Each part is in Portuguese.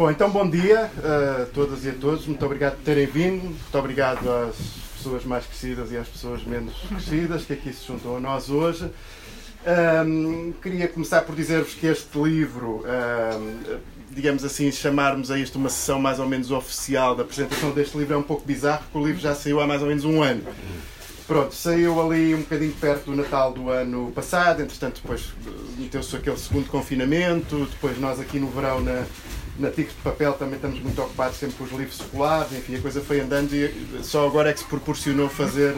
Bom, então bom dia a todas e a todos. Muito obrigado por terem vindo. Muito obrigado às pessoas mais crescidas e às pessoas menos crescidas que aqui se juntam a nós hoje. Um, queria começar por dizer-vos que este livro, um, digamos assim, chamarmos a isto uma sessão mais ou menos oficial da apresentação deste livro é um pouco bizarro, porque o livro já saiu há mais ou menos um ano. Pronto, saiu ali um bocadinho perto do Natal do ano passado, entretanto depois meteu-se aquele segundo confinamento, depois nós aqui no verão na, na Tigre de Papel também estamos muito ocupados sempre com os livros escolares, enfim, a coisa foi andando e só agora é que se proporcionou fazer,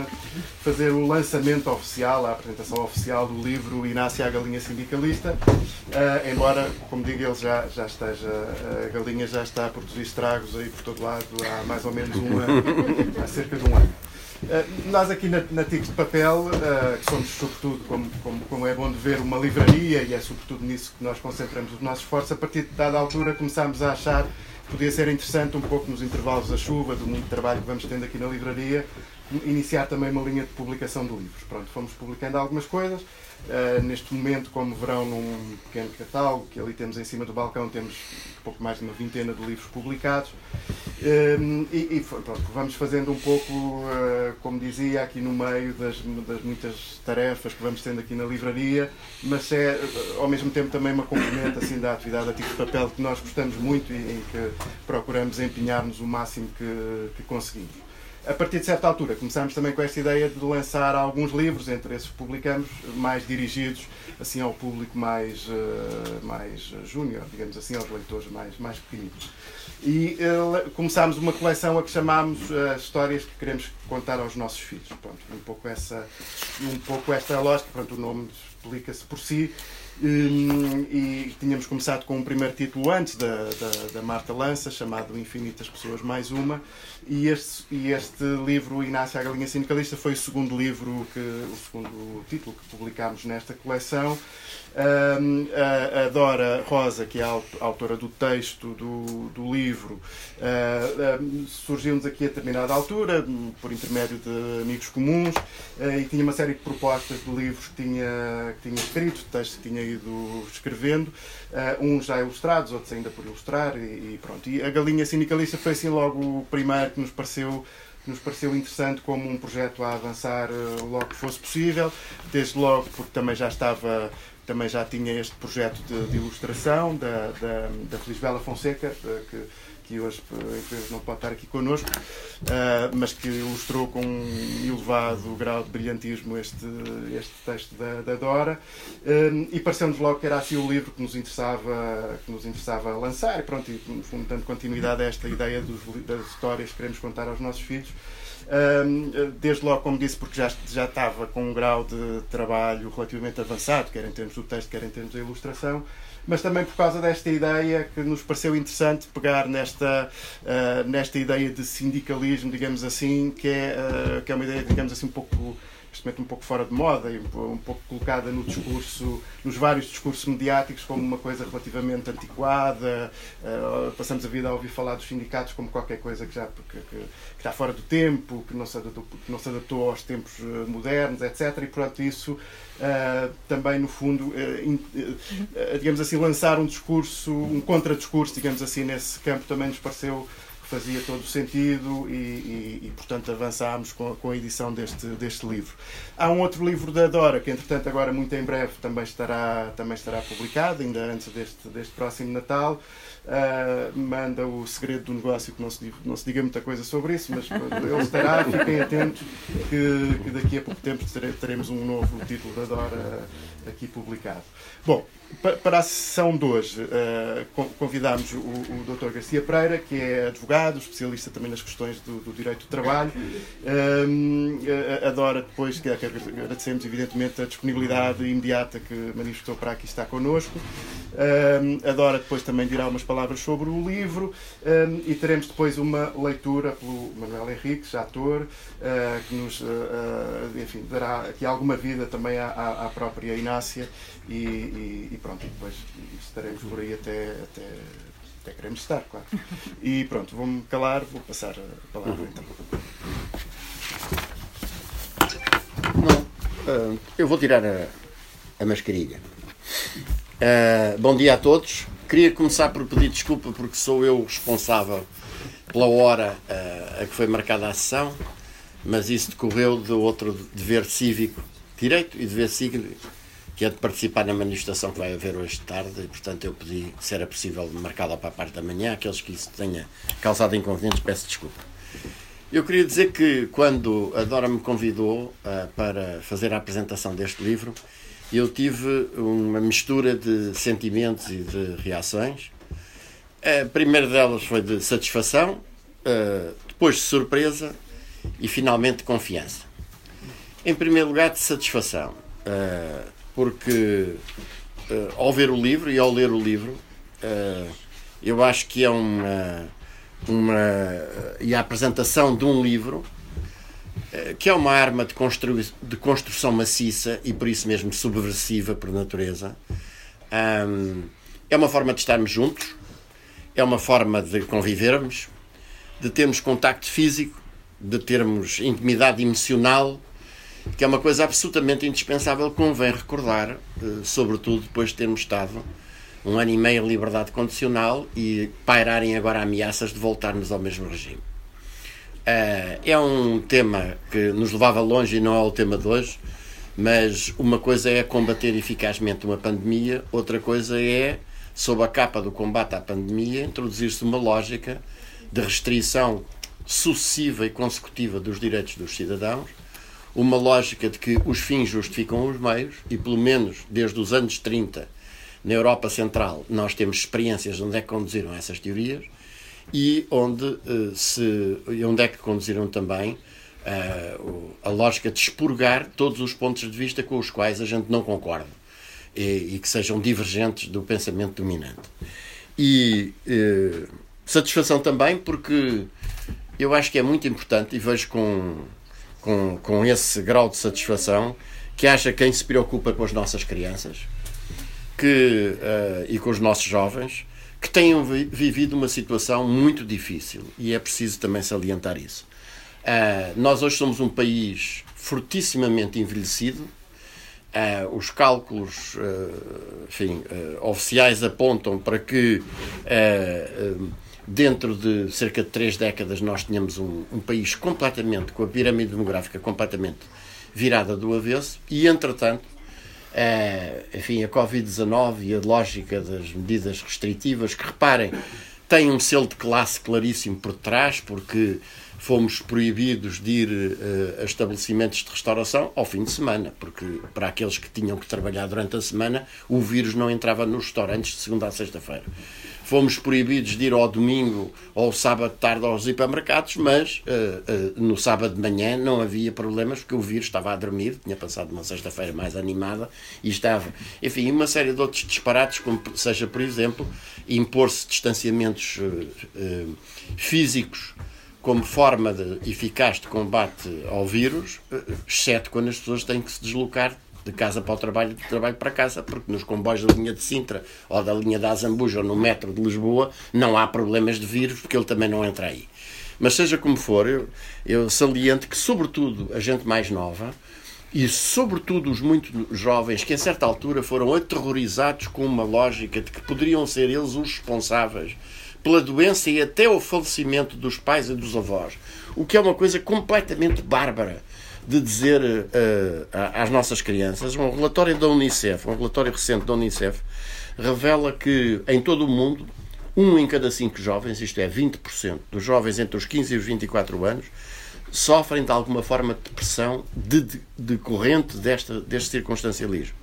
fazer o lançamento oficial, a apresentação oficial do livro Inácio a Galinha Sindicalista, uh, embora, como digo, ele já, já esteja, a galinha já está a produzir estragos aí por todo lado há mais ou menos um ano, há cerca de um ano. Uh, nós aqui na, na Tigres de Papel, uh, que somos sobretudo, como, como, como, é bom de ver, uma livraria, e é sobretudo nisso que nós concentramos os nossos esforços, a partir de dada altura começámos a achar que podia ser interessante, um pouco nos intervalos da chuva, do muito trabalho que vamos tendo aqui na livraria, iniciar também uma linha de publicação de livros. Pronto, fomos publicando algumas coisas. Uh, neste momento, como verão, num pequeno catálogo que ali temos em cima do balcão, temos pouco mais de uma vintena de livros publicados. Um, e, e pronto, vamos fazendo um pouco, uh, como dizia, aqui no meio das, das, muitas tarefas que vamos tendo aqui na livraria, mas é ao mesmo tempo também uma componente assim, da atividade a tipo de papel que nós gostamos muito e em que procuramos empenhar-nos o máximo que, que conseguimos a partir de certa altura começamos também com esta ideia de lançar alguns livros, entre esses publicamos, mais dirigidos assim ao público mais, uh, mais júnior, digamos assim, aos leitores mais, mais pequeninos. E uh, começámos uma coleção a que chamámos uh, Histórias que queremos contar aos nossos filhos. Pronto, um pouco essa, um pouco esta lógica, pronto, o nome explica-se por si, e tínhamos começado com um primeiro título antes da, da, da, Marta Lança, chamado Infinitas Pessoas Mais Uma, e este, e este livro, Inácio a Galinha Sindicalista, foi o segundo livro, que, o segundo título que publicámos nesta coleção. Um, a, Dora Rosa, que é a autora do texto do, do livro, uh, um, surgiu-nos aqui a determinada altura, por intermédio de amigos comuns, uh, e tinha uma série de propostas de livros que tinha, que tinha escrito, textos que tinha ido escrevendo, uh, uns já ilustrados, outros ainda por ilustrar, e, e, pronto. E a Galinha Sindicalista foi assim logo o primeiro que nos pareceu nos pareceu interessante como um projeto a avançar logo que fosse possível, desde logo porque também já estava também já tinha este projeto de, de ilustração da, da, da Felisbela Fonseca, eh, que, que hoje não pode estar aqui connosco, uh, mas que ilustrou com um elevado grau de brilhantismo este, este texto da, da Dora. Uh, e pareceu-nos logo que era assim o livro que nos interessava, que nos interessava lançar, e pronto, e, no fundo, dando continuidade a esta ideia dos, das histórias que queremos contar aos nossos filhos desde logo, como disse, porque já, já estava com um grau de trabalho relativamente avançado, quer em termos do texto, quer em termos da ilustração, mas também por causa desta ideia que nos pareceu interessante pegar nesta, uh, nesta ideia de sindicalismo, digamos assim, que é, uh, que é uma ideia, digamos assim, um pouco neste momento um pouco fora de moda e um pouco colocada no discurso, nos vários discursos mediáticos como uma coisa relativamente antiquada. Uh, passamos a vida a ouvir falar dos sindicatos como qualquer coisa que já que, que, que está fora do tempo, que não se adaptou, que não se adaptou aos tempos eh, modernos, etc. E pronto, isso uh, também no fundo, digamos assim, lançar um discurso, um contradiscurso, digamos assim, nesse campo também nos pareceu fazia todo o sentido e, e, e portanto, avançámos com, com, a edição deste, deste livro. Há um outro livro da Dora, que, entretanto, agora muito em breve também estará, também estará publicado, ainda antes deste, deste próximo Natal. Uh, manda o segredo do negócio, que não se, não se diga muita coisa sobre isso, mas ele estará, fiquem atentos, que, que daqui a pouco tempo teremos um novo título da Dora aqui publicado. Bom, para a sessão de hoje, uh, convidámos o, Dr. Garcia Pereira, que é advogado, especialista também nas questões do, direito do trabalho. Ehm, adora depois, que, agradecemos evidentemente a disponibilidade imediata que manifestou para aqui estar connosco. Ehm, adora depois também dirá umas palavras sobre o livro ehm, e teremos depois uma leitura pelo Manuel Henriques, ator, que nos enfim, dará aqui alguma vida também à, própria Inácia e, e pronto, e depois estaremos por aí até, até, até queremos estar, claro. E pronto, vou-me calar, vou passar a palavra então. Não, uh, eu vou tirar a, a mascarilha. Uh, bom dia a todos. queria começar por pedir desculpa porque sou eu responsável pela hora uh, a que foi marcada a sessão, mas isso decorreu de outro dever cívico, direito e dever cívico, que é de participar na manifestação que vai haver hoje de tarde, e portanto eu pedi, se era possível, marcá-la para a parte da manhã. Aqueles que isso tenha causado inconvenientes, peço desculpa. Eu queria dizer que quando a Dora me convidou uh, para fazer a apresentação deste livro, eu tive uma mistura de sentimentos e de reações. A primeira delas foi de satisfação, depois de surpresa e finalmente de confiança. Em primeiro lugar, de satisfação, porque ao ver o livro e ao ler o livro, eu acho que é uma, uma. e a apresentação de um livro eh, que é uma arma de, constru de construção maciça e por isso mesmo subversiva por natureza. Um, é uma forma de estarmos juntos, é uma forma de convivermos, de termos contacto físico, de termos intimidade emocional, que é uma coisa absolutamente indispensável, convém recordar, eh, sobretudo depois de termos estado um ano e meio em liberdade condicional e pairarem agora ameaças de voltarmos ao mesmo regime. Uh, é um tema que nos levava longe e não é o tema de hoje, mas uma coisa é combater eficazmente uma pandemia, outra coisa é, sob a capa do combate à pandemia, introduzir-se uma lógica de restrição sucessiva e consecutiva dos direitos dos cidadãos, uma lógica de que os fins justificam os meios, e pelo menos desde os anos 30, na Europa Central, nós temos experiências onde é que conduziram essas teorias e onde, uh, se, onde é que conduziram também uh, a lógica de expurgar todos os pontos de vista com os quais a gente não concorda e, e que sejam divergentes do pensamento dominante. E uh, satisfação também porque eu acho que é muito importante e vejo com, com, com esse grau de satisfação que haja quem se preocupa com as nossas crianças que, e com os nossos jovens que tenham vivido uma situação muito difícil e é preciso também salientar isso. Uh, nós hoje somos um país fortissimamente envelhecido. Uh, os cálculos uh, enfim, oficiais apontam para que dentro de cerca de três décadas nós tenhamos um, um país completamente, com a pirâmide demográfica completamente virada do avesso e, entretanto, é, enfim, a Covid-19 e a lógica das medidas restritivas, que reparem, tem um selo de classe claríssimo por trás, porque fomos proibidos de ir uh, a estabelecimentos de restauração ao fim de semana, porque para aqueles que tinham que trabalhar durante a semana, o vírus não entrava nos restaurantes de segunda a sexta-feira fomos proibidos de ir ao domingo ou ao sábado de tarde aos hipermercados, mas uh, uh, no sábado de manhã não havia problemas porque o vírus estava a dormir, tinha passado uma sexta-feira mais animada e estava. Enfim, uma série de outros disparates, como seja, por exemplo, impor-se distanciamentos físicos como forma de, eficaz de combate ao vírus, exceto quando as pessoas têm que se deslocar de casa para o trabalho de trabalho para casa, porque nos comboios da linha de Sintra ou da linha da Azambuja ou no metro de Lisboa não há problemas de vírus, porque ele também não entra aí. Mas seja como for, eu, eu saliento que, sobretudo, a gente mais nova e, sobretudo, os muito jovens que, a certa altura, foram aterrorizados com uma lógica de que poderiam ser eles os responsáveis pela doença e até o falecimento dos pais e dos avós, o que é uma coisa completamente bárbara de dizer uh, às nossas crianças. Um relatório da Unicef, um relatório recente da Unicef, revela que em todo o mundo, um em cada cinco jovens, isto é, 20% dos jovens entre os 15 e os 24 anos, sofrem de alguma forma de depressão decorrente de, desta, deste circunstancialismo.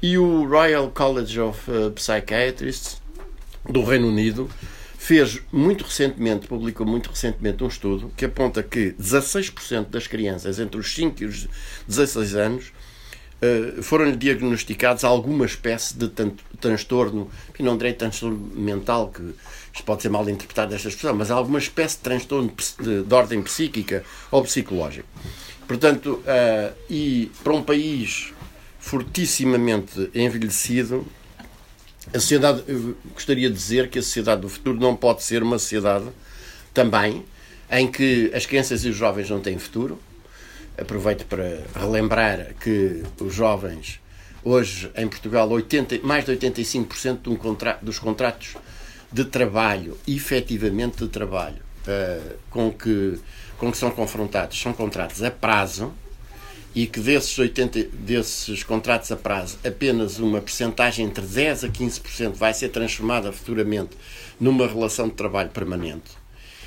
E o Royal College of eh, Psychiatrists do Reino Unido fez muito recentemente, publicou muito recentemente um estudo que aponta que 16% das crianças entre os 5 e os 16 anos uh, foram-lhe diagnosticados alguma espécie de transtorno, que não direi transtorno mental, que isto pode ser mal interpretado desta expressão, mas alguma espécie de transtorno de, de ordem psíquica ou psicológico. Portanto, uh, e para um país fortissimamente envelhecido, a sociedade, gostaria de dizer que a sociedade do futuro não pode ser uma sociedade também em que as crianças e os jovens não têm futuro. Aproveito para relembrar que os jovens Hoje, em Portugal, 80, mais de 85% de um contra, dos contratos de trabalho, efetivamente de trabalho, uh, com, que, com que são confrontados, são contratos a prazo e que desses, 80, desses contratos a prazo, apenas uma percentagem entre 10% a 15% vai ser transformada futuramente numa relação de trabalho permanente.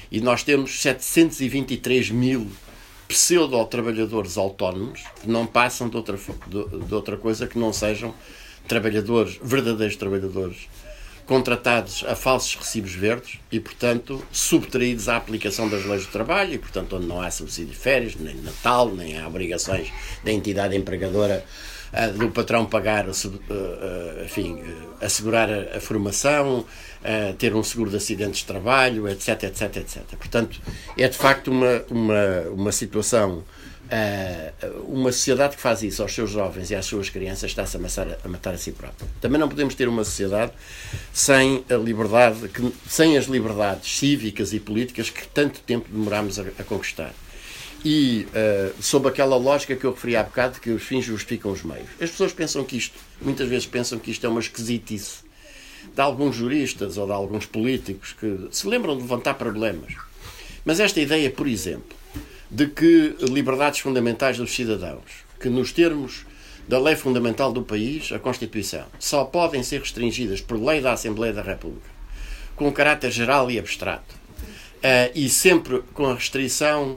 E nós temos 723 mil pseudo-trabalhadores autónomos que não passam de outra, de, de outra coisa que não sejam trabalhadores, verdadeiros trabalhadores, contratados a falsos recibos verdes e, portanto, subtraídos à aplicação das leis do trabalho e, portanto, onde não há subsídio de férias, nem Natal, nem há obrigações da entidade empregadora uh, do patrão pagar, uh, uh, enfim, assegurar a formação, ter um seguro de acidentes de trabalho, etc, etc, etc. Portanto, é de facto uma, uma, uma situação uma sociedade que faz isso aos seus jovens e às suas crianças está-se a matar, a matar a si própria. Também não podemos ter uma sociedade sem a liberdade, que, sem as liberdades cívicas e políticas que tanto tempo demorámos a, a conquistar. E uh, sob aquela lógica que eu referi há bocado, que os fins justificam os meios. As pessoas pensam que isto, muitas vezes pensam que isto é uma esquisitice de alguns juristas ou de alguns políticos que se lembram de levantar problemas. Mas esta ideia, por exemplo, de que liberdades fundamentais dos cidadãos, que nos termos da lei fundamental do país, a Constituição, só podem ser restringidas por lei da Assembleia da República, com caráter geral e abstrato, uh, e sempre com a restrição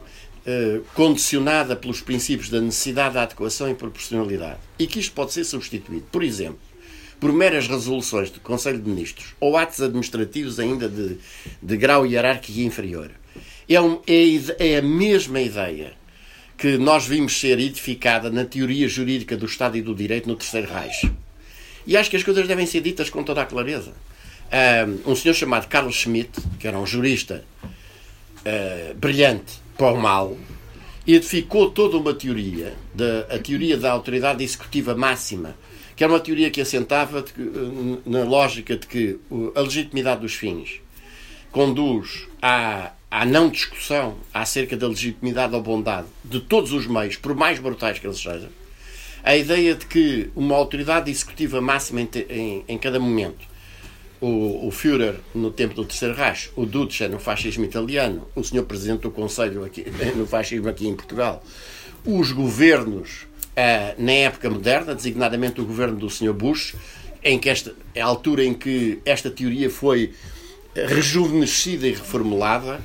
uh, condicionada pelos princípios da necessidade, da adequação e proporcionalidade, e que isto pode ser substituído, por exemplo, por meras resoluções do Conselho de Ministros ou atos administrativos ainda de, de grau hierárquico inferior, é, um, é, é a mesma ideia que nós vimos ser edificada na teoria jurídica do Estado e do Direito no Terceiro Reich. E acho que as coisas devem ser ditas com toda a clareza. Um senhor chamado Carlos Schmitt, que era um jurista uh, brilhante para o mal, edificou toda uma teoria, de, a teoria da autoridade executiva máxima, que era uma teoria que assentava na lógica de que a legitimidade dos fins conduz à à não discussão acerca da legitimidade ou bondade de todos os meios, por mais brutais que eles sejam, a ideia de que uma autoridade executiva máxima em, em, em cada momento, o, o, Führer no tempo do Terceiro Reich, o Duce no fascismo italiano, o senhor Presidente do Conselho aqui, no fascismo aqui em Portugal, os governos uh, na época moderna, designadamente o governo do senhor Bush, em que esta, a altura em que esta teoria foi rejuvenescida e reformulada,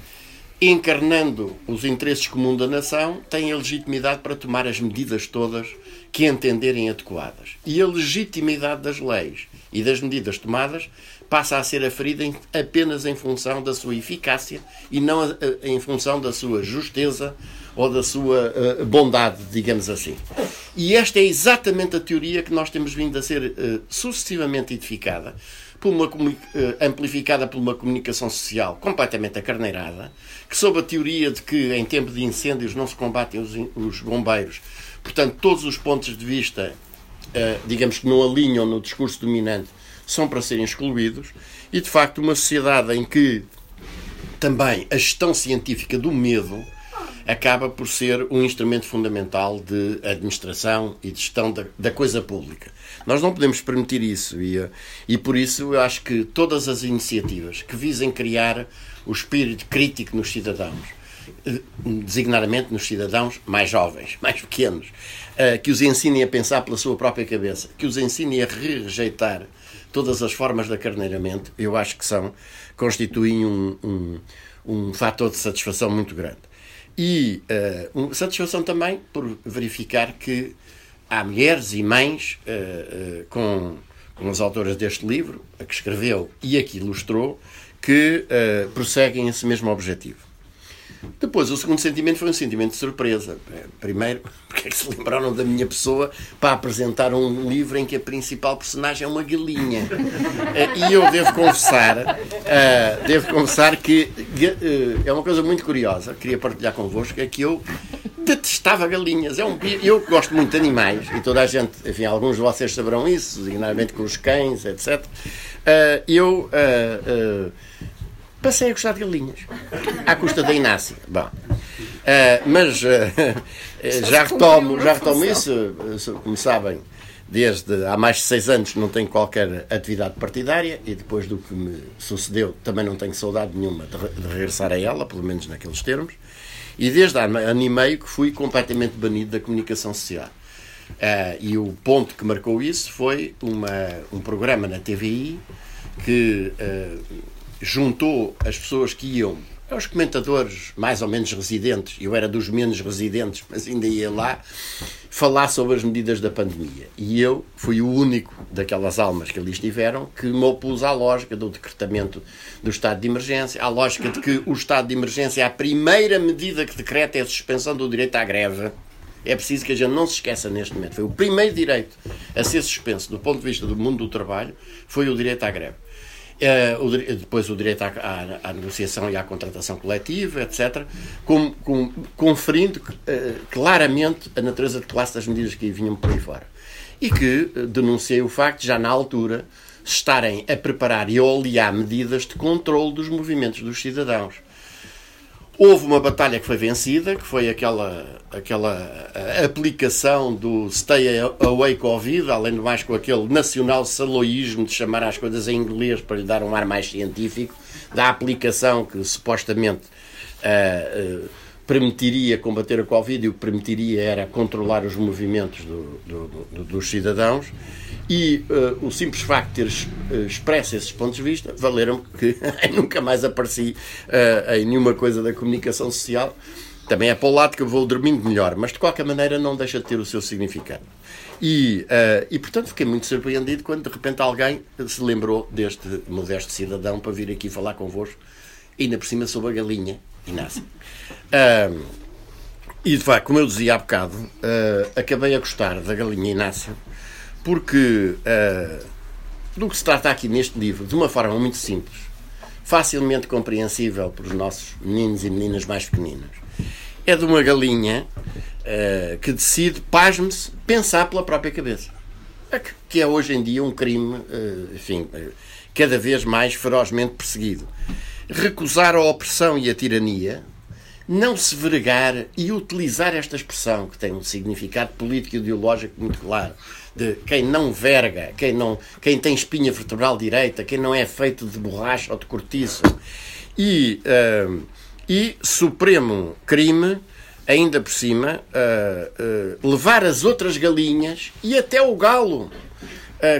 encarnando os interesses comuns da nação, tem a legitimidade para tomar as medidas todas que entenderem adequadas. E a legitimidade das leis e das medidas tomadas passa a ser aferida apenas em função da sua eficácia e não em função da sua justeza ou da sua uh, bondade, digamos assim. E esta é exatamente a teoria que nós temos vindo a ser sucessivamente edificada por uma, eh, amplificada por uma comunicação social completamente acarneirada, que sob a teoria de que em tempo de incêndios não se combatem os, os bombeiros, portanto, todos os pontos de vista, uh, digamos que não alinham no discurso dominante, são para serem excluídos, e de facto, uma sociedade em que também a gestão científica do medo acaba por ser um instrumento fundamental de administração e de gestão da, da coisa pública. Nós não podemos permitir isso e, e por isso eu acho que todas as iniciativas que visem criar o espírito crítico nos cidadãos, eh, designadamente nos cidadãos mais jovens, mais pequenos, eh, que os ensinem a pensar pela sua própria cabeça, que os ensinem a rejeitar todas as formas de acarneiramento, eu acho que são, constituem um, um, um fator de satisfação muito grande. E uh, satisfação também por verificar que há mulheres e mães uh, uh, com, com as autoras deste livro, a que escreveu e a que ilustrou, que prosseguem esse mesmo objetivo. Depois, o segundo sentimento foi um sentimento de surpresa. Primeiro, porque é que se lembraram da minha pessoa para apresentar um livro em que a principal personagem é uma galinha. E eu devo confessar, devo confessar que é uma coisa muito curiosa, queria partilhar convosco, é que eu detestava galinhas. É um, eu gosto muito de animais e toda a gente, enfim, alguns de vocês saberão isso, designadamente com os cães, etc. Eu passei a gostar de galinhas. À custa da Inácia. Bom, uh, mas uh, já, retomo, já retomo isso, como sabem. desde há mais de seis anos não tenho qualquer atividade partidária e depois do que me sucedeu também não tenho saudade nenhuma de, de regressar a ela, pelo menos naqueles termos. E desde há ano e meio que fui completamente banido da comunicação social. Uh, e o ponto que marcou isso foi uma, um programa na TVI que uh, juntou as pessoas que iam os comentadores mais ou menos residentes, eu era dos menos residentes, mas ainda ia lá, falar sobre as medidas da pandemia. E eu fui o único daquelas almas que ali estiveram que me opus à lógica do decretamento do estado de emergência, à lógica de que o estado de emergência, é a primeira medida que decreta é a suspensão do direito à greve. É preciso que a gente não se esqueça neste momento. Foi o primeiro direito a ser suspenso do ponto de vista do mundo do trabalho, foi o direito à greve. Uh, o, depois o direito à, à, à, negociação e à contratação coletiva, etc., com, com, conferindo uh, claramente a natureza de classe das medidas que vinham por aí fora. E que uh, denunciei o facto já na altura, estarem a preparar e a olear medidas de controle dos movimentos dos cidadãos. Houve uma batalha que foi vencida, que foi aquela, aquela aplicação do Stay Away Covid, além do mais com aquele nacional saloísmo de chamar as coisas em inglês para lhe dar um ar mais científico, da aplicação que supostamente uh, uh, permitiria combater a Covid e o que permitiria era controlar os movimentos do, do, do, dos cidadãos. E uh, o simples facto de ter uh, expresso esses pontos de vista valeram que nunca mais apareci uh, em nenhuma coisa da comunicação social. Também é para o lado que eu vou dormindo melhor, mas de qualquer maneira não deixa de ter o seu significado. E, e portanto fiquei muito surpreendido quando de repente alguém se lembrou deste modesto cidadão para vir aqui falar convosco, ainda por cima sobre a galinha, Inácio. e de facto, como eu dizia há bocado, acabei a gostar da galinha Inácio porque uh, do que se trata aqui neste livro, de uma forma muito simples, facilmente compreensível para os nossos meninos e meninas mais pequeninos, é de uma galinha uh, que decide, pasme-se, pensar pela própria cabeça. É que é hoje em dia um crime, uh, enfim, cada vez mais ferozmente perseguido. Recusar a opressão e a tirania, não se vergar e utilizar esta expressão, que tem um significado político e ideológico muito claro, de quem não verga, quem, não, quem tem espinha vertebral direita, quem não é feito de borracha ou de cortiço. E, uh, e supremo crime, ainda por cima, uh, uh, levar as outras galinhas e até o galo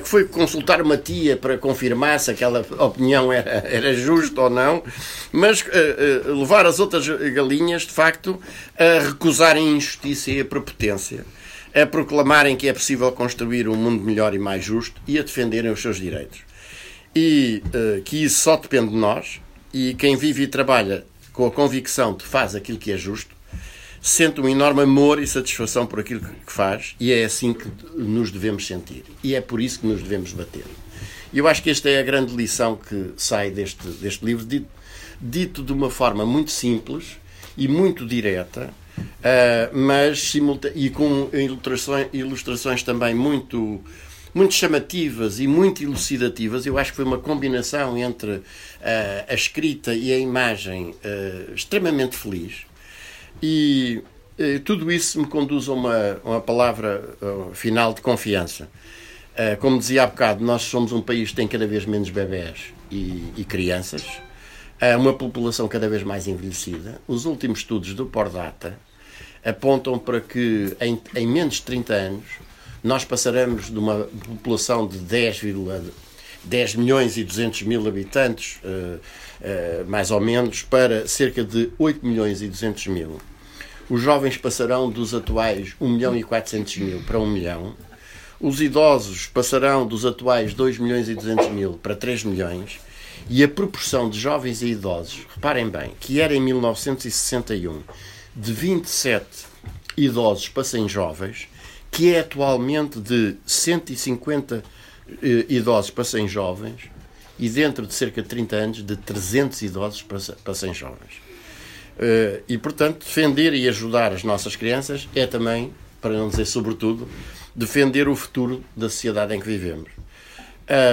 que foi consultar uma tia para confirmar se aquela opinião era, era justa ou não, mas uh, uh, levar as outras galinhas, de facto, a recusarem a injustiça e a prepotência a proclamarem que é possível construir um mundo melhor e mais justo e a defenderem os seus direitos. E uh, que isso só depende de nós, e quem vive e trabalha com a convicção de que faz aquilo que é justo, sente um enorme amor e satisfação por aquilo que faz, e é assim que nos devemos sentir. E é por isso que nos devemos bater. E eu acho que esta é a grande lição que sai deste, deste livro, dito, dito de uma forma muito simples e muito direta, Uh, mas e com ilustrações, ilustrações também muito muito chamativas e muito elucidativas. Eu acho que foi uma combinação entre uh, a escrita e a imagem uh, extremamente feliz. E uh, tudo isso me conduz a uma, uma palavra final de confiança. como dizia há bocado, nós somos um país que tem cada vez menos bebés e, e crianças uma população cada vez mais envelhecida. Os últimos estudos do Pordata apontam para que em, em menos de 30 anos nós passaremos de uma população de 10, 10 milhões e 200 mil habitantes, uh, uh, mais ou menos, para cerca de 8 milhões e 200 mil. Os jovens passarão dos atuais 1 milhão e 400 mil para 1 milhão. Os idosos passarão dos atuais 2 milhões e 200 mil para 3 milhões e a proporção de jovens e idosos, reparem bem, que era em 1961 de 27 idosos para 100 jovens, que é atualmente de 150 eh, idosos para 100 jovens e dentro de cerca de 30 anos de 300 idosos para, para 100 jovens. Uh, e, portanto, defender e ajudar as nossas crianças é também, para não dizer sobretudo, defender o futuro da sociedade em que vivemos.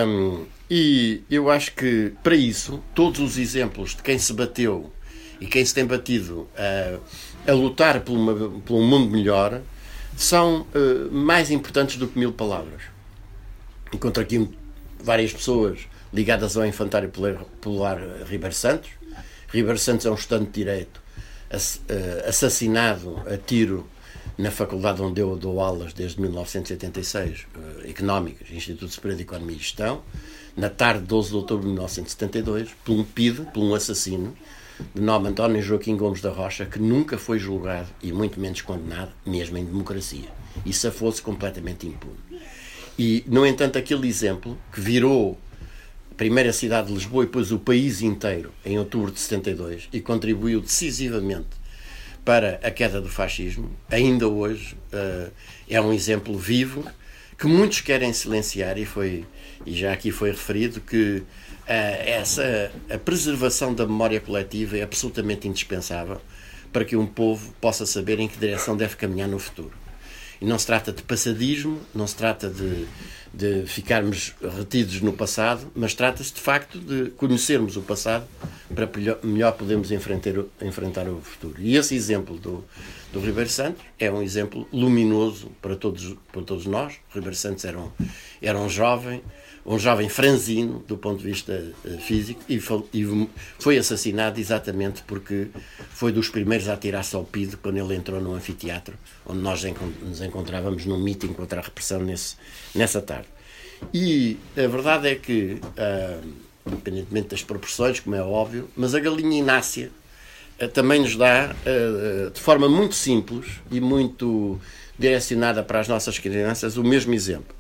Um, e eu acho que, para isso, todos os exemplos de quem se bateu e quem se tem batido a, a lutar por, uma, por um mundo melhor são uh, mais importantes do que mil palavras. Encontro aqui várias pessoas ligadas ao Infantário Polar Ribeiro Santos. Ribeiro Santos é um estudante de Direito uh, assassinado a tiro na faculdade onde eu dou aulas desde 1986, uh, Económicas, Instituto Superior de Economia e Gestão, na tarde de 12 de outubro de 1972, por um PID, por um assassino, de nome António Joaquim Gomes da Rocha, que nunca foi julgado e muito menos condenado, mesmo em democracia. E se fosse completamente impune. E, no entanto, aquele exemplo que virou a primeira cidade de Lisboa e depois o país inteiro em outubro de 72 e contribuiu decisivamente para a queda do fascismo, ainda hoje uh, é um exemplo vivo que muitos querem silenciar e foi e já aqui foi referido que essa a preservação da memória coletiva é absolutamente indispensável para que um povo possa saber em que direção deve caminhar no futuro. E não se trata de passadismo, não se trata de, de ficarmos retidos no passado, mas trata-se de facto de conhecermos o passado para melhor podermos enfrentar, enfrentar o futuro. E esse exemplo do, do Ribeiro Santos é um exemplo luminoso para todos, para todos nós. O Ribeiro Santos era um, era um jovem um jovem franzino do ponto de vista uh, físico e, foi assassinado exatamente porque foi dos primeiros a tirar-se ao pido quando ele entrou no anfiteatro onde nós nos encontrávamos num meeting contra a repressão nesse, nessa tarde. E a verdade é que, uh, independentemente das proporções, como é óbvio, mas a galinha Inácia uh, também nos dá, de forma muito simples e muito direcionada para as nossas crianças, o mesmo exemplo.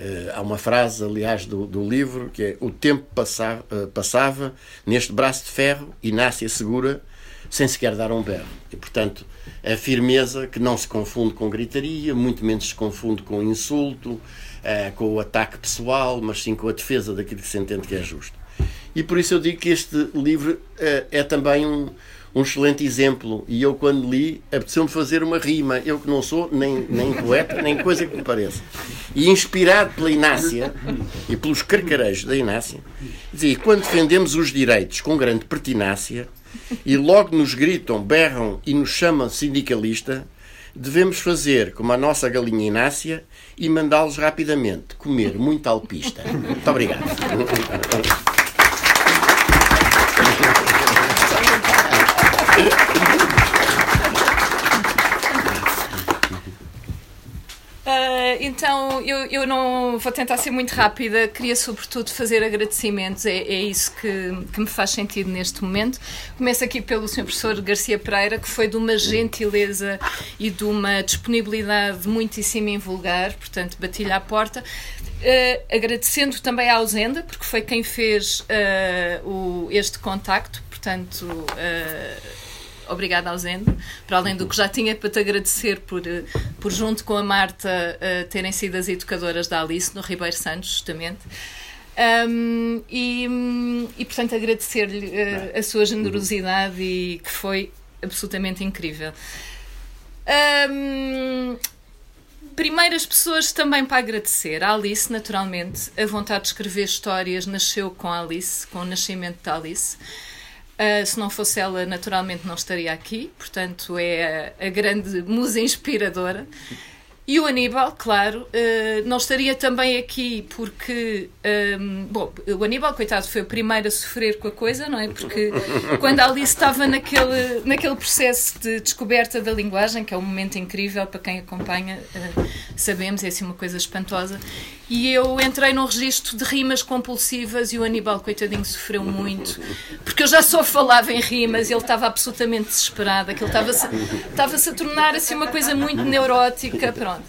Uh, há uma frase, aliás, do, do, livro que é: O tempo passava, uh, passava neste braço de ferro, Inácia segura, sem sequer dar um berro. E, portanto, a firmeza que não se confunde com gritaria, muito menos se confunde com insulto, uh, com o ataque pessoal, mas sim com a defesa daquilo que se entende que é justo. E por isso eu digo que este livro é também um um excelente exemplo. E eu, quando li, apeteceu-me fazer uma rima. Eu que não sou nem, nem poeta, nem coisa que me pareça. E inspirado pela Inácia e pelos carcarejos da Inácia, dizia: quando defendemos os direitos com grande pertinácia e logo nos gritam, berram e nos chamam sindicalista, devemos fazer como a nossa galinha Inácia e mandá-los rapidamente comer muito alpista. Muito obrigado. Então, eu, eu não vou tentar ser muito rápida, queria sobretudo fazer agradecimentos, é, é isso que, que me faz sentido neste momento. Começo aqui pelo Sr. Professor Garcia Pereira, que foi de uma gentileza e de uma disponibilidade muitíssimo invulgar, portanto, bati-lhe à porta. Uh, agradecendo também à Ausenda, porque foi quem fez uh, o, este contacto, portanto obrigada ao Zendo, para além do que já tinha para te agradecer por, eh, por junto com a Marta, uh, terem sido as educadoras da Alice no Ribeiro Santos, justamente. Um, e, e, portanto, agradecer-lhe uh, a sua generosidade e que foi absolutamente incrível. Um, primeiras pessoas também para agradecer. A Alice, naturalmente, a vontade de escrever histórias nasceu com a Alice, com o nascimento da Alice. Uh, se não fosse ela, naturalmente não estaria aqui, portanto é a, a grande musa inspiradora. E o Aníbal, claro, uh, não estaria também aqui porque. Um, bom, o Aníbal, coitado, foi o primeiro a sofrer com a coisa, não é? Porque quando a Alice estava naquele, naquele processo de descoberta da linguagem, que é um momento incrível para quem acompanha, uh, sabemos, é assim uma coisa espantosa. E eu entrei num registro de rimas compulsivas e o Aníbal, coitadinho, sofreu muito, porque eu já só falava em rimas e ele estava absolutamente desesperado, aquilo estava-se estava a tornar assim uma coisa muito neurótica, pronto.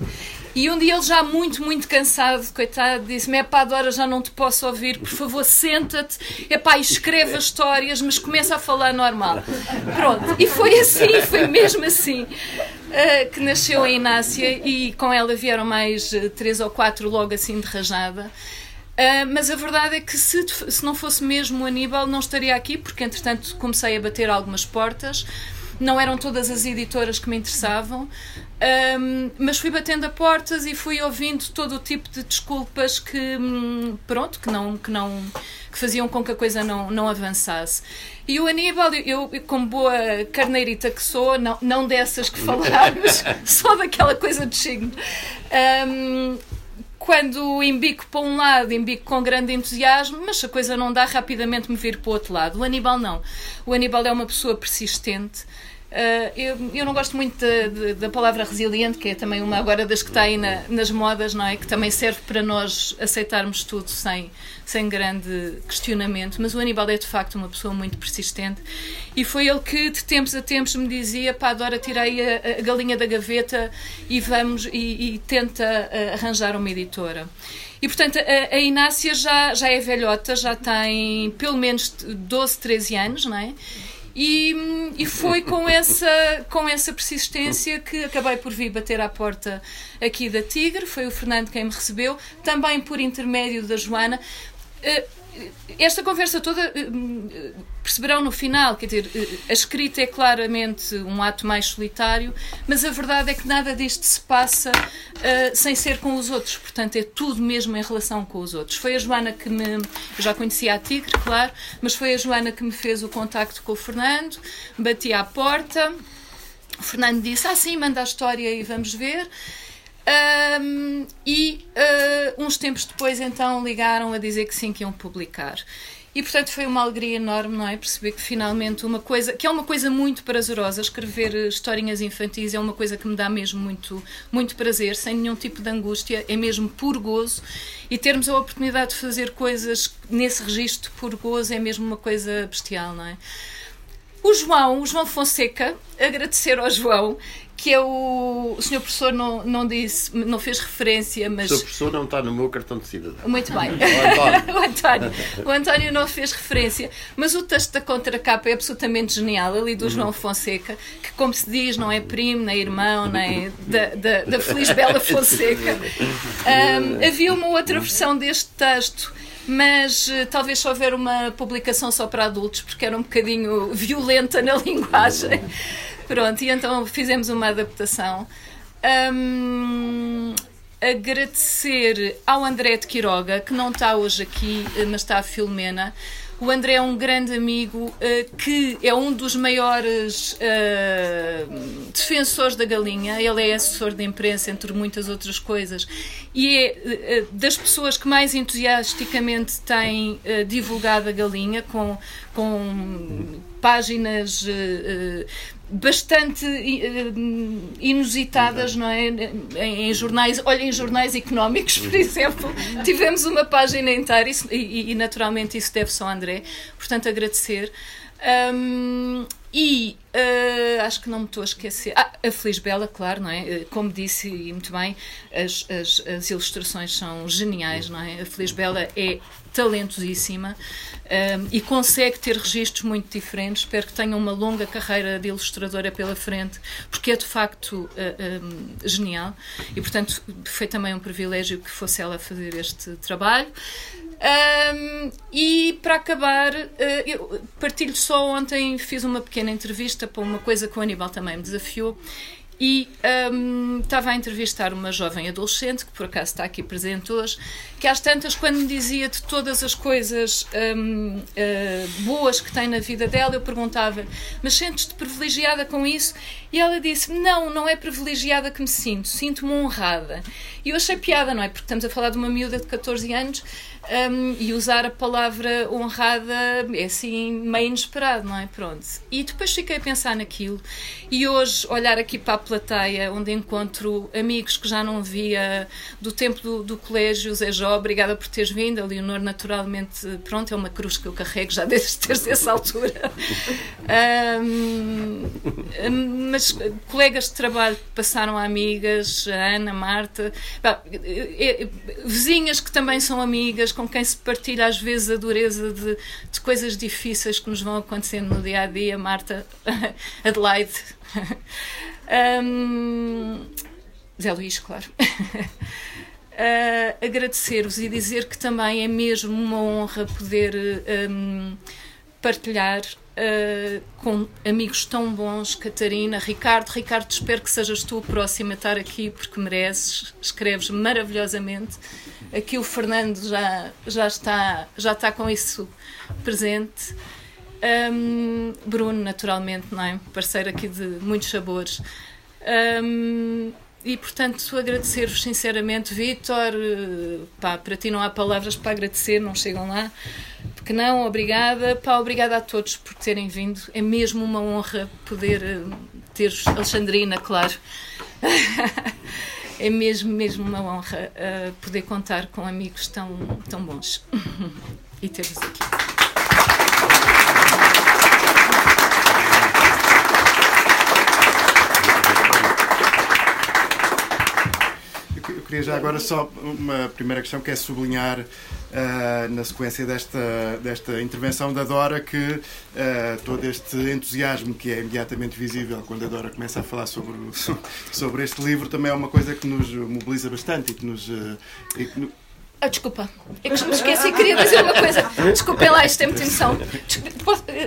E um dia ele já muito, muito cansado, coitado, disse-me: é pá, Dora, já não te posso ouvir, por favor, senta-te, é pá, escreve as histórias, mas começa a falar normal. Pronto, e foi assim, foi mesmo assim. Uh, que nasceu a Inácia e com ela vieram mais uh, três ou quatro logo assim de rajada. Uh, mas a verdade é que se, se não fosse mesmo o Aníbal, não estaria aqui, porque entretanto comecei a bater algumas portas não eram todas as editoras que me interessavam, um, mas fui batendo a portas e fui ouvindo todo o tipo de desculpas que, hum, pronto, que não, que não, que faziam com que a coisa não, não avançasse. E o Aníbal, eu, como boa carneirita que sou, não, não dessas que falámos, só daquela coisa de signo. Um, quando embico para um lado, embico com grande entusiasmo, mas se a coisa não dá, rapidamente me vir para o outro lado. O Aníbal não. O Aníbal é uma pessoa persistente. Uh, eu, eu, não gosto muito da, palavra resiliente, que é também uma agora das que está aí na, nas modas, não é? Que também serve para nós aceitarmos tudo sem, sem grande questionamento. Mas o Aníbal é de facto uma pessoa muito persistente e foi ele que de tempos a tempos me dizia: pá, Dora, tirei a, a galinha da gaveta e vamos e, e tenta uh, arranjar uma editora. E, portanto, a, a, Inácia já, já é velhota, já tem pelo menos 12, 13 anos, não é? E, e foi com essa, com essa persistência que acabei por vir bater à porta aqui da Tigre. Foi o Fernando quem me recebeu, também por intermédio da Joana. Uh, esta conversa toda eh, perceberão no final, quer dizer, eh, a escrita é claramente um ato mais solitário, mas a verdade é que nada disto se passa uh, sem ser com os outros, portanto é tudo mesmo em relação com os outros. Foi a Joana que me. Eu já conhecia a Tigre, claro, mas foi a Joana que me fez o contacto com o Fernando, bati à porta. O Fernando disse: Ah, sim, manda a história e vamos ver. Um, e uh, uns tempos depois, então, ligaram a dizer que sim, que iam publicar. E portanto foi uma alegria enorme, não é? Perceber que finalmente uma coisa, que é uma coisa muito prazerosa, escrever historinhas infantis é uma coisa que me dá mesmo muito, muito prazer, sem nenhum tipo de angústia, é mesmo por gozo. E termos a oportunidade de fazer coisas nesse registro por gozo é mesmo uma coisa bestial, não é? O João, o João Fonseca, agradecer ao João, que é o. O senhor professor não, não disse, não fez referência, mas. O senhor professor não está no meu cartão de cidadão. Muito bem. o, António. o, António. o António não fez referência, mas o texto da contracapa é absolutamente genial, ali do uhum. João Fonseca, que, como se diz, não é primo, nem irmão, nem da, da, da Feliz Bela Fonseca. Um, havia uma outra versão deste texto mas uh, talvez só houver uma publicação só para adultos, porque era um bocadinho violenta na linguagem. Pronto, e então fizemos uma adaptação. Um, agradecer ao André de Quiroga, que não está hoje aqui, eh, mas está a Filomena. O André é um grande amigo uh, que é um dos maiores uh, defensores da galinha. Ele é assessor de imprensa, entre muitas outras coisas, e é uh, das pessoas que mais entusiasticamente têm divulgado a galinha com, com páginas bastante uh, inusitadas, não é? Em, em, jornais, olha, em jornais económicos, por exemplo, tivemos uma página inteira isso, e, e, naturalmente isso deve-se ao André, portanto agradecer. Um, e uh, acho que não me estou a esquecer. Ah, a Feliz Bela, claro, não é? Eh, como disse e muito bem, as, as, as ilustrações são geniais, não é? A Feliz Bela é talentosíssima um, e consegue ter registros muito diferentes. Espero que tenha uma longa carreira de ilustradora pela frente, porque é de facto uh, um, genial e, portanto, foi também um privilégio que fosse ela fazer este trabalho. Um, e para acabar, uh, partilho só ontem, fiz uma pequena entrevista para uma coisa que o Aníbal também me desafiou e um, estava a entrevistar uma jovem adolescente, que por acaso está aqui presente hoje, que às tantas, quando me dizia de todas as coisas um, uh, eh, boas que tem na vida dela, eu perguntava: Mas sentes-te privilegiada com isso? E ela disse: Não, não é privilegiada que me sinto, sinto-me honrada. E eu achei piada, não é? Porque estamos a falar de uma miúda de 14 anos um, e usar a palavra honrada é assim meio inesperado, não é? Pronto. E depois fiquei a pensar naquilo e hoje olhar aqui para a plateia onde encontro amigos que já não via do tempo do, do colégio, Zé Jó, obrigada por teres vindo, a Leonor naturalmente, pronto, é uma cruz que eu carrego já desde, desde essa altura. Um, mas colegas de trabalho passaram a amigas, a Ana, a Marta, é, é, vizinhas que também são amigas, com quem se partilha às vezes a dureza de, de coisas difíceis que nos vão acontecendo no dia a dia, Marta, Adelaide, um, Zé Luís, claro. Uh, agradecer-vos e dizer que também é mesmo uma honra poder um, partilhar uh, com amigos tão bons, Catarina, Ricardo. Ricardo, espero que sejas tu o próximo a estar aqui, porque mereces, escreves maravilhosamente. Aqui o Fernando já, já, está, já está com isso presente. Um, Bruno, naturalmente, não é? parceiro aqui de muitos sabores. Um, e portanto agradecer-vos sinceramente, Vítor. Pá, para ti não há palavras para agradecer, não chegam lá. Porque não, obrigada. Pá, obrigada a todos por terem vindo. É mesmo uma honra poder uh, ter Alexandrina, claro. é mesmo, mesmo uma honra uh, poder contar com amigos tão, tão bons e ter-vos aqui. Queria já agora só uma primeira questão que é sublinhar uh, na sequência desta, desta intervenção da Dora que uh, todo este entusiasmo que é imediatamente visível quando a Dora começa a falar sobre, sobre este livro também é uma coisa que nos mobiliza bastante e que nos, uh, e que, ah, desculpa, é que me esqueci, queria dizer uma coisa. Desculpem lá, isto tem muita emoção.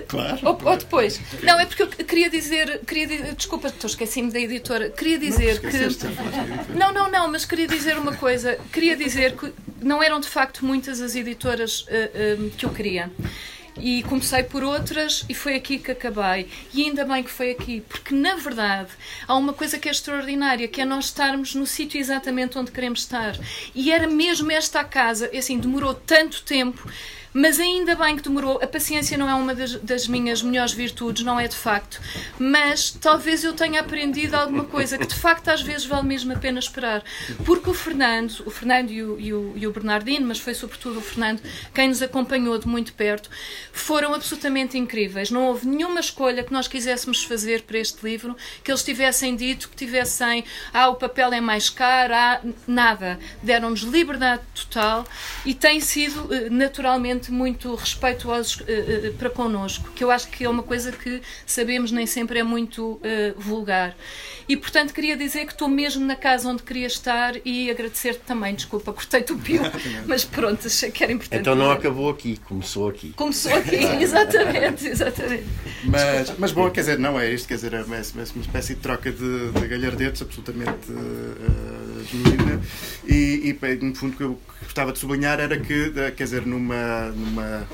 Claro. Ou, ou, depois. Não, é porque eu queria dizer. Queria dizer desculpa, estou esquecendo da editora. Queria dizer não, que. Não, não, não, mas queria dizer uma coisa. Queria dizer que não eram de facto muitas as editoras uh, uh, que eu queria e comecei por outras e foi aqui que acabei. E ainda bem que foi aqui, porque na verdade há uma coisa que é extraordinária, que é nós estarmos no sítio exatamente onde queremos estar. E era mesmo esta casa, assim, demorou tanto tempo mas ainda bem que demorou. A paciência não é uma das, das, minhas melhores virtudes, não é de facto. Mas talvez eu tenha aprendido alguma coisa que de facto às vezes vale mesmo a pena esperar. Porque o Fernando, o Fernando e o, e o, e o Bernardino, mas foi sobretudo o Fernando quem nos acompanhou de muito perto, foram absolutamente incríveis. Não houve nenhuma escolha que nós quiséssemos fazer para este livro que eles tivessem dito que tivessem, ah, o papel é mais caro, ah, nada. Deram-nos liberdade total e tem sido eh, naturalmente realmente muito respeituosos uh, uh, para connosco, que eu acho que é uma coisa que sabemos nem sempre é muito uh, vulgar. E, portanto, queria dizer que estou mesmo na casa onde queria estar e agradecer-te também. Desculpa, cortei-te o pio, mas pronto, achei que era importante. Então não dizer. acabou aqui, começou aqui. Começou aqui, exatamente, exatamente. Mas, mas bom, quer dizer, não é isto, quer dizer, é uma, uma espécie de troca de, de galhardetes absolutamente uh, genuína. E, e, no fundo, o que eu gostava de sublinhar era que, quer dizer, numa. Numa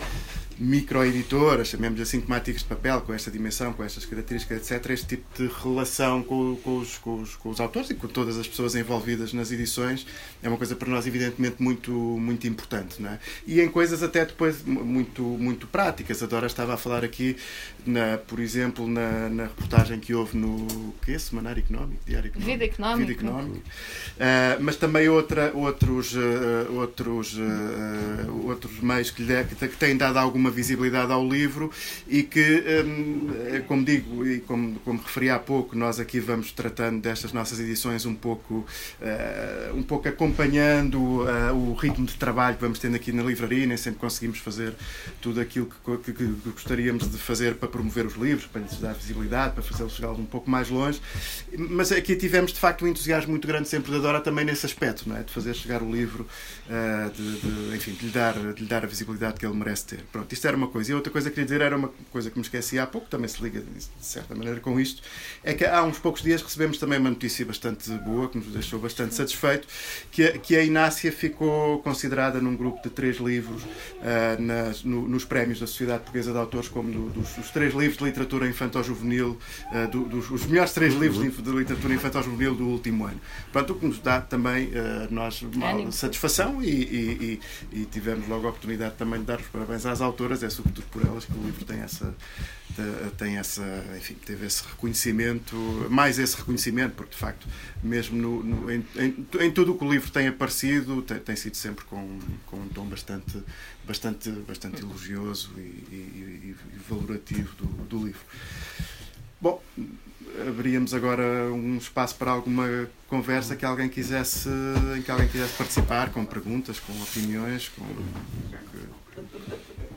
microeditora, chamemos assim, temáticas de papel, com esta dimensão, com estas características, etc., este tipo de relação com, com, os, com, os, com, os, autores e com todas as pessoas envolvidas nas edições é uma coisa para nós, evidentemente, muito, muito importante. Não é? E em coisas até depois muito, muito práticas. A Dora estava a falar aqui, na, por exemplo, na, na reportagem que houve no que é? Semanário Económico, Diário Económico. Vida Económica. Vida Económico. Uh, mas também outra, outros, uh, outros, uh, outros meios que, lhe, que têm dado alguma alguma visibilidade ao livro e que, hum, é como digo e como, como referi há pouco, nós aqui vamos tratando destas nossas edições um pouco, uh, um pouco acompanhando uh, o ritmo de trabalho que vamos tendo aqui na livraria, nem sempre conseguimos fazer tudo aquilo que, que, que gostaríamos de fazer para promover os livros, para lhes dar visibilidade, para fazê-los chegar um pouco mais longe, mas aqui tivemos de facto um entusiasmo muito grande sempre da Dora também nesse aspecto, não é? de fazer chegar o livro, de, de, enfim, de lhe, dar, de lhe dar a visibilidade que ele merece ter. Pronto, isto era uma coisa. E outra coisa que queria dizer era uma coisa que me esqueci há pouco, também se liga de certa maneira com isto, é que há uns poucos dias recebemos também uma notícia bastante boa, que nos deixou bastante satisfeito, que a, que a Inácia ficou considerada num grupo de três livros uh, nas, no, nos prémios da Sociedade Portuguesa de Autores como do, dos, dos, três livros de literatura infantil-juvenil, uh, do, dos os melhores três livros de, de literatura infantil-juvenil do último ano. Portanto, o que nos dá também uh, nós uma satisfação e, e, e, e tivemos logo a oportunidade também de dar os parabéns às autoras é sobretudo por elas que o livro tem essa tem essa enfim teve esse reconhecimento mais esse reconhecimento porque de facto mesmo no, no em, em, em, tudo o que o livro tem aparecido tem, tem, sido sempre com, com um tom bastante bastante bastante elogioso e, e, e valorativo do, do livro. Bom abríamos agora um espaço para alguma conversa que alguém quisesse em que alguém quisesse participar com perguntas com opiniões com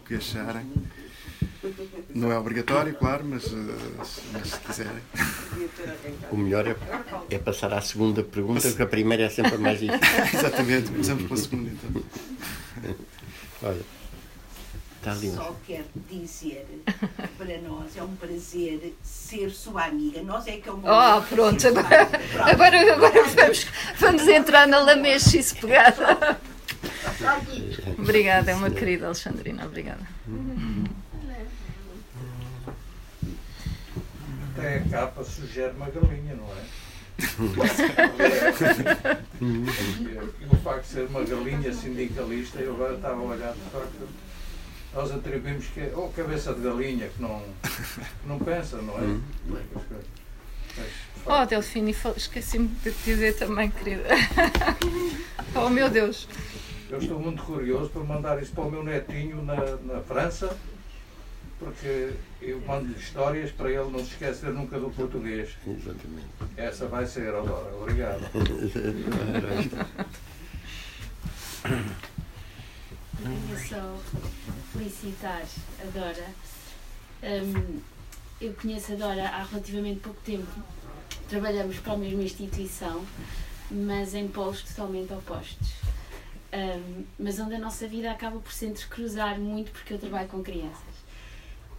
que acharem. Não é obrigatório, claro, mas, eh, mas se quiserem. O melhor é, é, passar à segunda pergunta, porque a primeira é sempre a mais difícil. Exatamente, começamos pela segunda então. Olha, está ali. Só quero dizer para nós é um prazer ser sua amiga. Nós é que é um Oh, pronto, agora, agora, agora vamos, vamos entrar na lamechice pegada. Obrigada, é uma querida Alexandrina, obrigada. Até a capa sugere uma galinha, não é? e o facto de ser uma galinha sindicalista, eu agora estava a olhar, de facto, nós atribuímos que é ou cabeça de galinha que não, que não pensa, não é? Mas, oh, Delfine, esqueci-me de te dizer também, querida. oh, meu Deus. Eu estou muito curioso para mandar isso para o meu netinho na, na França, porque eu mando-lhe histórias para ele não se esquecer nunca do português. Exatamente. Essa vai ser, Aurora. Obrigado. Queria só felicitar a Dora. Um, eu conheço a Dora há relativamente pouco tempo. Trabalhamos para a mesma instituição, mas em polos totalmente opostos um, mas onde a nossa vida acaba por se entrecruzar muito porque eu trabalho com crianças.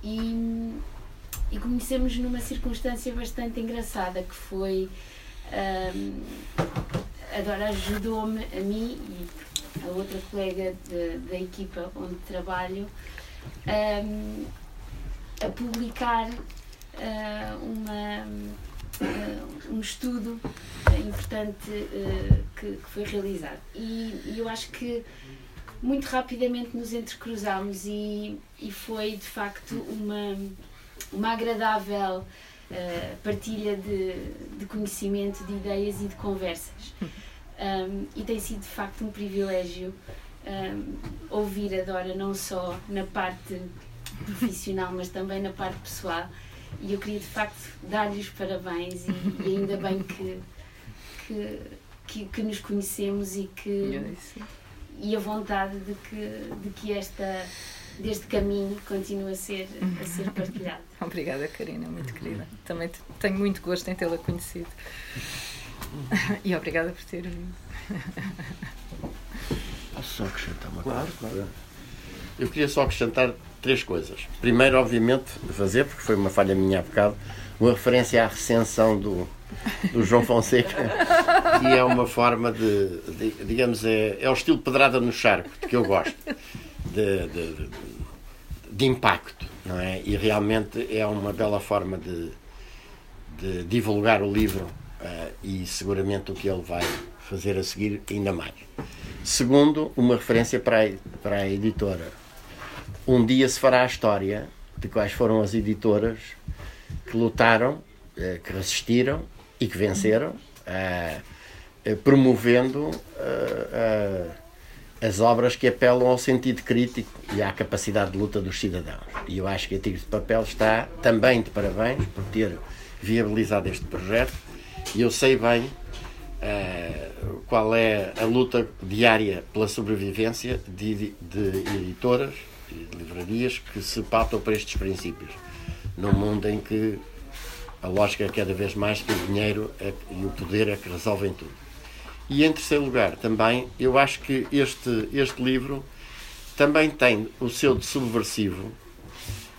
E, e conhecemos numa circunstância bastante engraçada que foi um, a Dora ajudou-me a mim e a outra colega de, da equipa onde trabalho um, a publicar uh, uma um estudo importante uh, que, que, foi realizado. E, e, eu acho que muito rapidamente nos entrecruzámos e, e foi de facto uma, uma agradável uh, partilha de, de conhecimento, de ideias e de conversas. Um, e tem sido de facto um privilégio um, ouvir a Dora não só na parte profissional, mas também na parte pessoal e eu queria de facto dar-lhe os parabéns e, e, ainda bem que, que, que, que, nos conhecemos e que e a vontade de que, de que esta deste caminho continue a ser, a ser partilhado. Obrigada, Karina, muito querida. Também tenho muito gosto em tê-la conhecido. E obrigada por ter vindo. Posso só acrescentar uma claro, coisa? Claro. Eu queria só acrescentar três coisas. Primeiro, obviamente, fazer, porque foi uma falha minha há bocado, uma referência à recensão do, do João Fonseca, que é uma forma de, de digamos, é, é o estilo pedrada no charco, que eu gosto, de, de, de, impacto, não é? E realmente é uma bela forma de, de divulgar o livro uh, e seguramente o que ele vai fazer a seguir ainda mais. Segundo, uma referência para a, para a editora um dia se fará a história de quais foram as editoras que lutaram, eh, que resistiram e que venceram, eh, eh, promovendo as obras que apelam ao sentido crítico e à capacidade de luta dos cidadãos. E eu acho que a Tigre de Papel está também de parabéns por ter viabilizado este projeto e eu sei bem qual é a luta diária pela sobrevivência de, de editoras livrarias que se pautam para estes princípios. Num mundo em que a lógica é cada vez mais que o dinheiro é, e o poder é que resolvem tudo. E em terceiro lugar, também, eu acho que este, este livro também tem o seu de subversivo,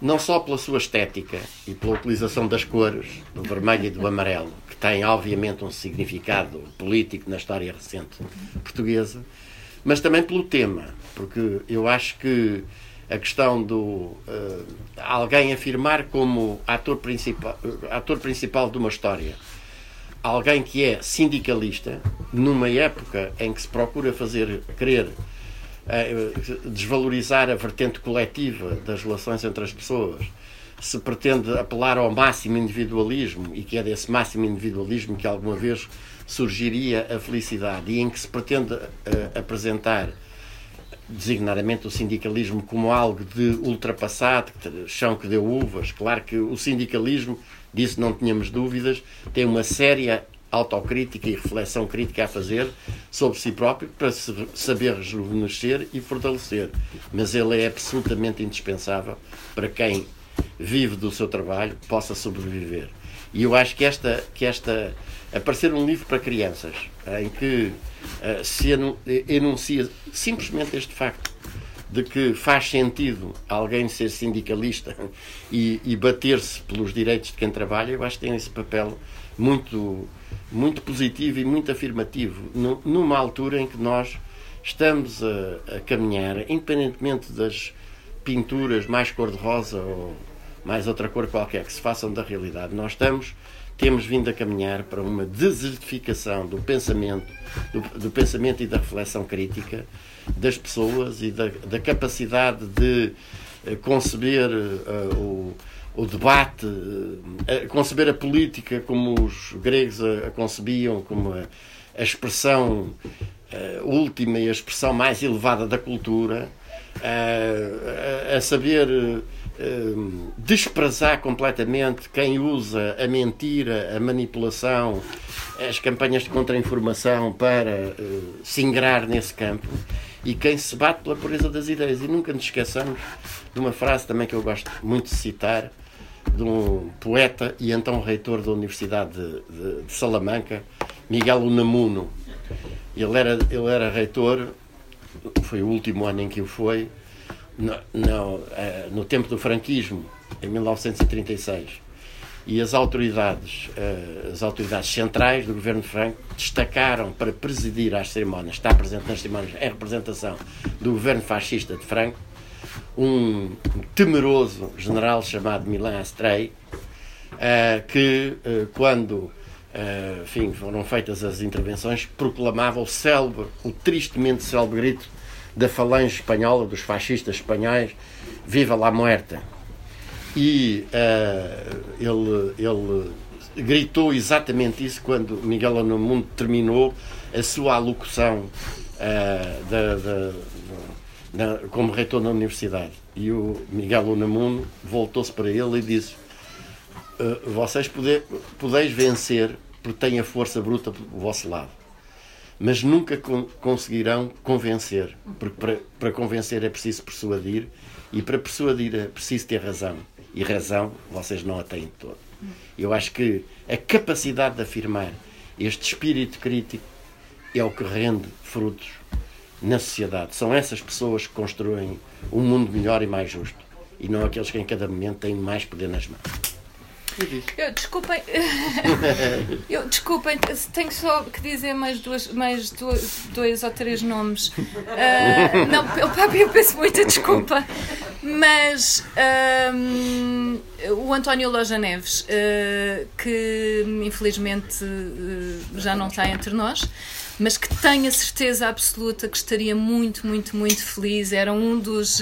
não só pela sua estética e pela utilização das cores, do vermelho e do amarelo, que tem obviamente um significado político na história recente portuguesa, mas também pelo tema, porque eu acho que a questão do uh, alguém afirmar como ator principal, ator principal de uma história. Alguém que é sindicalista numa época em que se procura fazer crer uh, desvalorizar a vertente coletiva das relações entre as pessoas se pretende apelar ao máximo individualismo e que é desse máximo individualismo que alguma vez surgiria a felicidade e em que se pretende uh, apresentar designadamente o sindicalismo como algo de ultrapassado, chão que deu uvas. Claro que o sindicalismo, disso não tínhamos dúvidas, tem uma séria autocrítica e reflexão crítica a fazer sobre si próprio para saber rejuvenescer e fortalecer. Mas ele é absolutamente indispensável para quem vive do seu trabalho possa sobreviver. E eu acho que esta, que esta aparecer um livro para crianças em que uh, se enuncia simplesmente este facto de que faz sentido alguém ser sindicalista e, e bater-se pelos direitos de quem trabalha, eu acho que tem esse papel muito, muito positivo e muito afirmativo, numa altura em que nós estamos a, a caminhar, independentemente das pinturas mais cor-de-rosa ou mais outra cor qualquer que se façam da realidade, nós estamos temos vindo a caminhar para uma desertificação do pensamento, do, do pensamento e da reflexão crítica das pessoas e da, da capacidade de uh, conceber uh, o, o debate, uh, conceber a política como os gregos a, a concebiam, como a, a expressão última e a expressão mais elevada da cultura, a saber desprezar completamente quem usa a mentira, a manipulação, as campanhas de contra-informação para uh, se ingrar nesse campo e quem se bate pela pureza das ideias. E nunca nos esqueçamos de uma frase também que eu gosto muito de citar, de um poeta e então reitor da Universidade de, de, de Salamanca, Miguel Unamuno. Ele era, ele era reitor, foi o último ano em que o foi, no, no, eh, no tempo do franquismo, em 1936 e as autoridades, eh, as autoridades centrais do governo franco destacaram para presidir às cerimónias, estar presente nas cerimónias em representação do governo fascista de Franco, um temeroso general chamado Milan Astrei, eh, que quando enfim, foram feitas as intervenções, proclamava o célebre, o tristemente célebre grito da falange espanhola, dos fascistas espanhóis, Viva la muerte! E uh, ele, ele gritou exatamente isso quando Miguel Unamuno terminou a sua alocução uh, da, da, como reitor na universidade. E o Miguel Unamuno voltou-se para ele e disse: uh, Vocês poder, podeis vencer porque têm a força bruta do vosso lado mas nunca con conseguirão convencer, porque para, para convencer é preciso persuadir e para persuadir é preciso ter razão. E razão vocês não a têm todo. Eu acho que a capacidade de afirmar este espírito crítico é o que rende frutos na sociedade. São essas pessoas que constroem um mundo melhor e mais justo e não aqueles que em cada momento têm mais poder nas mãos. Eu, desculpem, eu, desculpem, tenho só que dizer mais, duas, mais duas, dois ou três nomes. Uh, não, eu, eu peço muita desculpa, mas um, o António Loja Neves, uh, que infelizmente uh, já não está entre nós mas que tenho a certeza absoluta que estaria muito, muito, muito feliz. Era um dos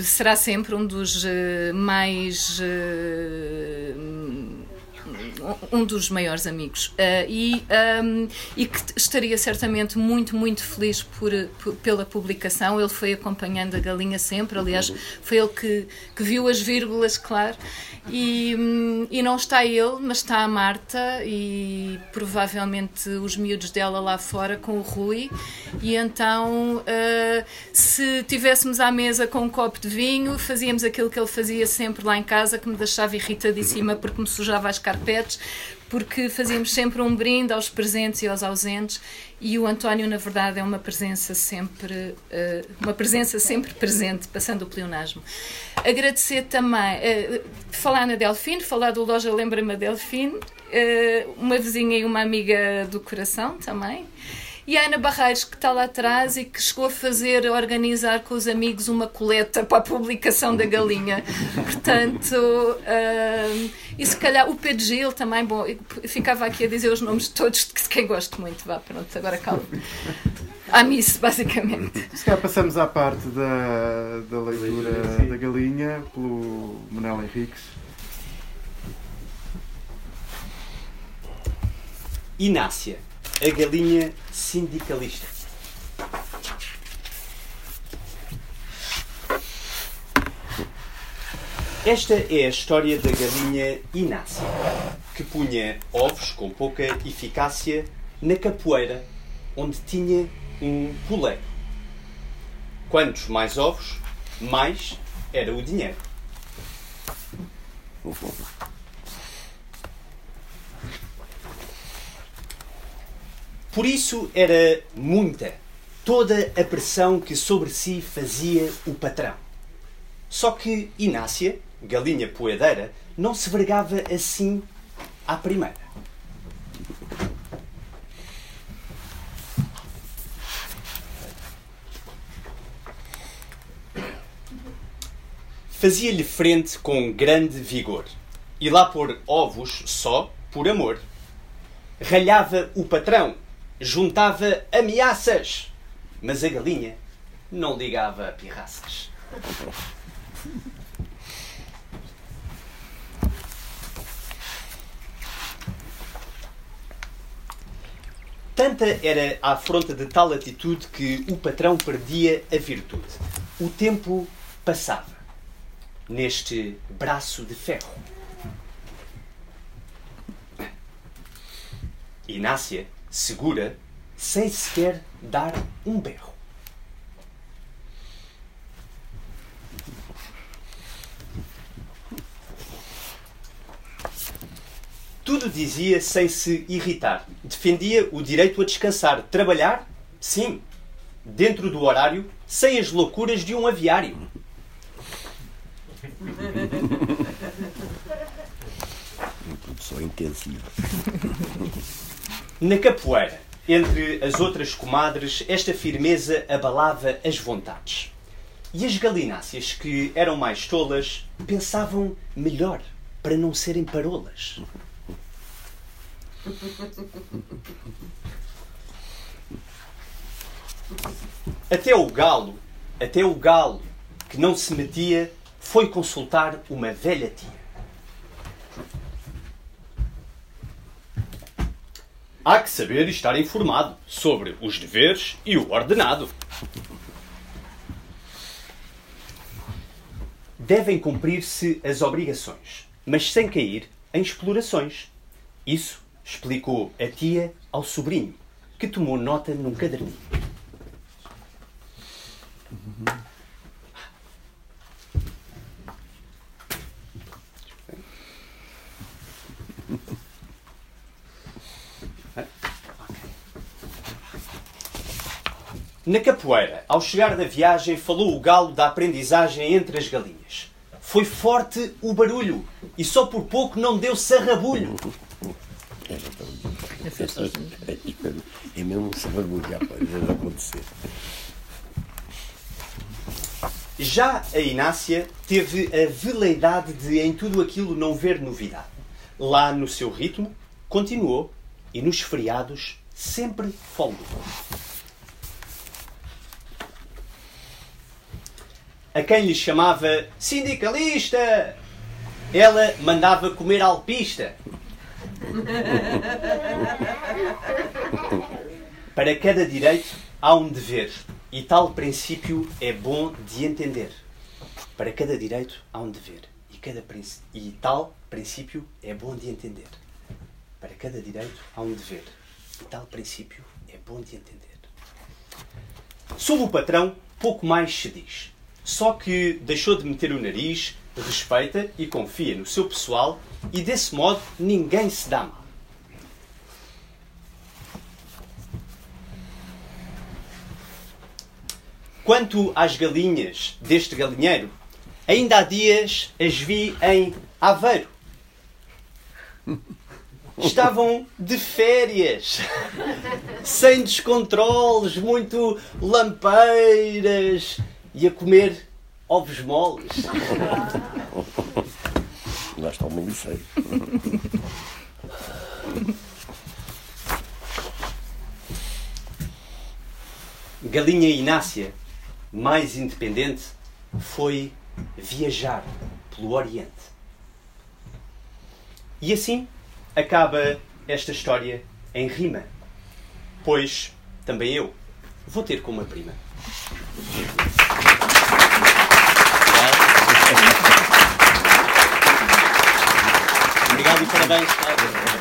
será sempre um dos eh, mais eh, um dos maiores amigos uh, e, um, e que estaria certamente muito, muito feliz por, por, pela publicação. Ele foi acompanhando a galinha sempre, aliás, foi ele que, que viu as vírgulas, claro. E, um, e não está ele, mas está a Marta e provavelmente os miúdos dela lá fora com o Rui. E então, uh, se tivéssemos à mesa com um copo de vinho, fazíamos aquilo que ele fazia sempre lá em casa, que me deixava irritadíssima porque me sujava as carpetes porque fazíamos sempre um brinde aos presentes e aos ausentes e o António na verdade é uma presença sempre eh, uma presença sempre presente passando o pleonasmo. Agradecer também eh, falar na Delfine falar do loja lembra-me a Delfine eh, uma vizinha e uma amiga do coração também e a Ana Barreiros, que está lá atrás e que chegou a fazer, a organizar com os amigos uma coleta para a publicação da galinha. Portanto, uh, e se calhar o Pedro Gil também, bom, ficava aqui a dizer os nomes de todos de quem gosto muito. Vá, pronto, agora calma. À missa, basicamente. Se calhar passamos à parte da, da leitura da galinha pelo Manuel Henriques. Inácia a galinha sindicalista. Esta é a história da galinha Inácia, que punha ovos com pouca eficácia na capoeira, onde tinha um poleiro. Quantos mais ovos, mais era o dinheiro. Por isso era muita, toda a pressão que sobre si fazia o patrão. Só que Inácia, galinha poedeira, não se vergava assim à primeira. Fazia-lhe frente com grande vigor, e lá pôr ovos só por amor. Ralhava o patrão, juntava ameaças, mas a galinha não ligava a pirraças. Tanta era a afronta de tal atitude que o patrão perdia a virtude. O tempo passava neste braço de ferro. Inácia, segura, sem sequer dar um berro. Tudo dizia sem se irritar. Defendia o direito a descansar. Trabalhar? Sim. Dentro do horário, sem as loucuras de um aviário. Produção intensiva. Na capoeira, entre as outras comadres, esta firmeza abalava as vontades. E as galináceas, que eram mais tolas, pensavam melhor para não serem parolas. Até o galo, até o galo, que não se metia, foi consultar uma velha tia. Há que saber e estar informado sobre os deveres e o ordenado. Devem cumprir-se as obrigações, mas sem cair em explorações. Isso explicou a tia ao sobrinho, que tomou nota num caderninho. Na capoeira, ao chegar da viagem, falou o galo da aprendizagem entre as galinhas. Foi forte o barulho e só por pouco não deu sarrabulho. É mesmo um sabagulho, rapaz, acontecer. Já a Inácia teve a veleidade de em tudo aquilo não ver novidade. Lá no seu ritmo, continuou e nos feriados sempre folgou. A quem lhe chamava sindicalista, ela mandava comer alpista. Para cada direito há um dever, e tal princípio é bom de entender. Para cada direito há um dever, e, cada e tal princípio é bom de entender. Para cada direito há um dever, e tal princípio é bom de entender. Sob o patrão, pouco mais se diz. Só que deixou de meter o nariz, respeita e confia no seu pessoal e desse modo ninguém se dá mal. Quanto às galinhas deste galinheiro, ainda há dias as vi em Aveiro. Estavam de férias, sem descontroles, muito lampeiras e a comer ovos moles. Lá está o miliceiro. Galinha Inácia, mais independente, foi viajar pelo Oriente. E assim acaba esta história em rima. Pois também eu vou ter com uma prima. Obrigado e parabéns.